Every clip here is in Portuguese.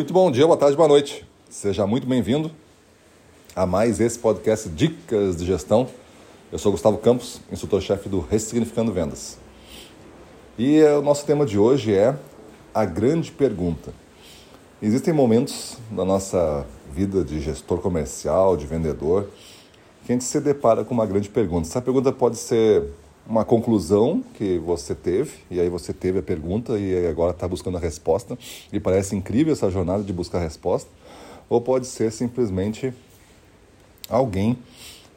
Muito bom dia, boa tarde, boa noite. Seja muito bem-vindo a mais esse podcast Dicas de Gestão. Eu sou Gustavo Campos, instrutor-chefe do Ressignificando Vendas. E o nosso tema de hoje é a grande pergunta. Existem momentos na nossa vida de gestor comercial, de vendedor, que a gente se depara com uma grande pergunta. Essa pergunta pode ser uma conclusão que você teve, e aí você teve a pergunta e agora está buscando a resposta, e parece incrível essa jornada de buscar a resposta, ou pode ser simplesmente alguém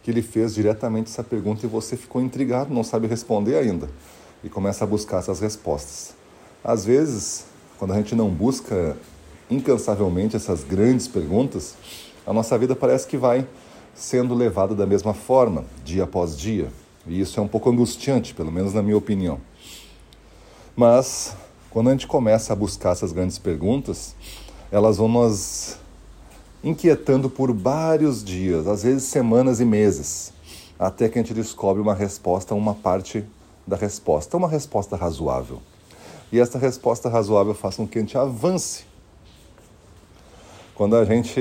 que lhe fez diretamente essa pergunta e você ficou intrigado, não sabe responder ainda, e começa a buscar essas respostas. Às vezes, quando a gente não busca incansavelmente essas grandes perguntas, a nossa vida parece que vai sendo levada da mesma forma, dia após dia. E isso é um pouco angustiante, pelo menos na minha opinião. Mas, quando a gente começa a buscar essas grandes perguntas, elas vão nos inquietando por vários dias, às vezes semanas e meses, até que a gente descobre uma resposta, uma parte da resposta, uma resposta razoável. E essa resposta razoável faz com que a gente avance. Quando a gente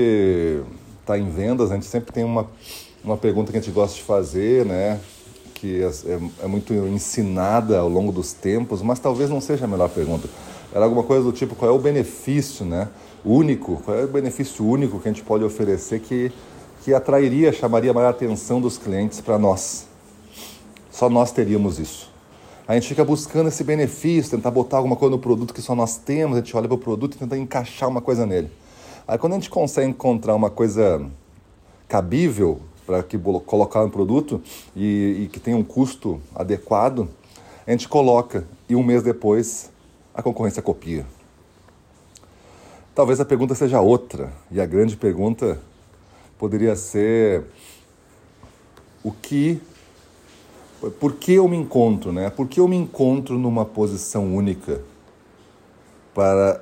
está em vendas, a gente sempre tem uma, uma pergunta que a gente gosta de fazer, né? Que é, é, é, muito ensinada ao longo dos tempos, mas talvez não seja a melhor pergunta. Era alguma coisa do tipo: qual é o benefício né, único, qual é o benefício único que a gente pode oferecer que, que atrairia, chamaria maior atenção dos clientes para nós? Só nós teríamos isso. A gente fica buscando esse benefício, tentar botar alguma coisa no produto que só nós temos, a gente olha para o produto e tenta encaixar uma coisa nele. Aí quando a gente consegue encontrar uma coisa cabível, para que colocar no produto e, e, que tenha um custo adequado, a gente coloca e um mês depois a concorrência copia. Talvez a pergunta seja outra e a grande pergunta poderia ser o que por que eu me encontro, né? Por que eu me encontro numa posição única para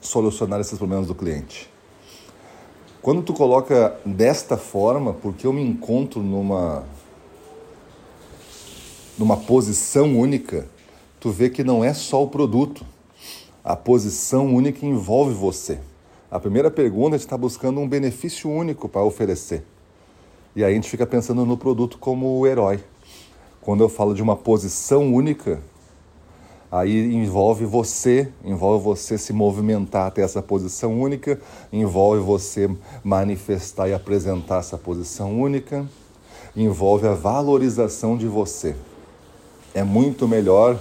solucionar esses problemas do cliente? Quando tu coloca desta forma, porque eu me encontro numa numa posição única, tu vê que não é só o produto. A posição única envolve você. A primeira pergunta, gente está buscando um benefício único para oferecer. E aí a gente fica pensando no produto como o herói. Quando eu falo de uma posição única, Aí envolve você, envolve você se movimentar até essa posição única, envolve você manifestar e apresentar essa posição única, envolve a valorização de você. É muito melhor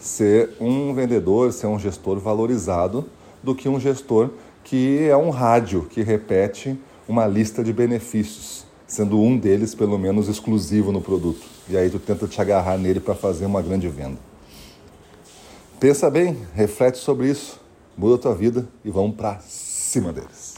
ser um vendedor, ser um gestor valorizado do que um gestor que é um rádio que repete uma lista de benefícios, sendo um deles pelo menos exclusivo no produto. E aí tu tenta te agarrar nele para fazer uma grande venda. Pensa bem, reflete sobre isso, muda a tua vida e vamos para cima deles.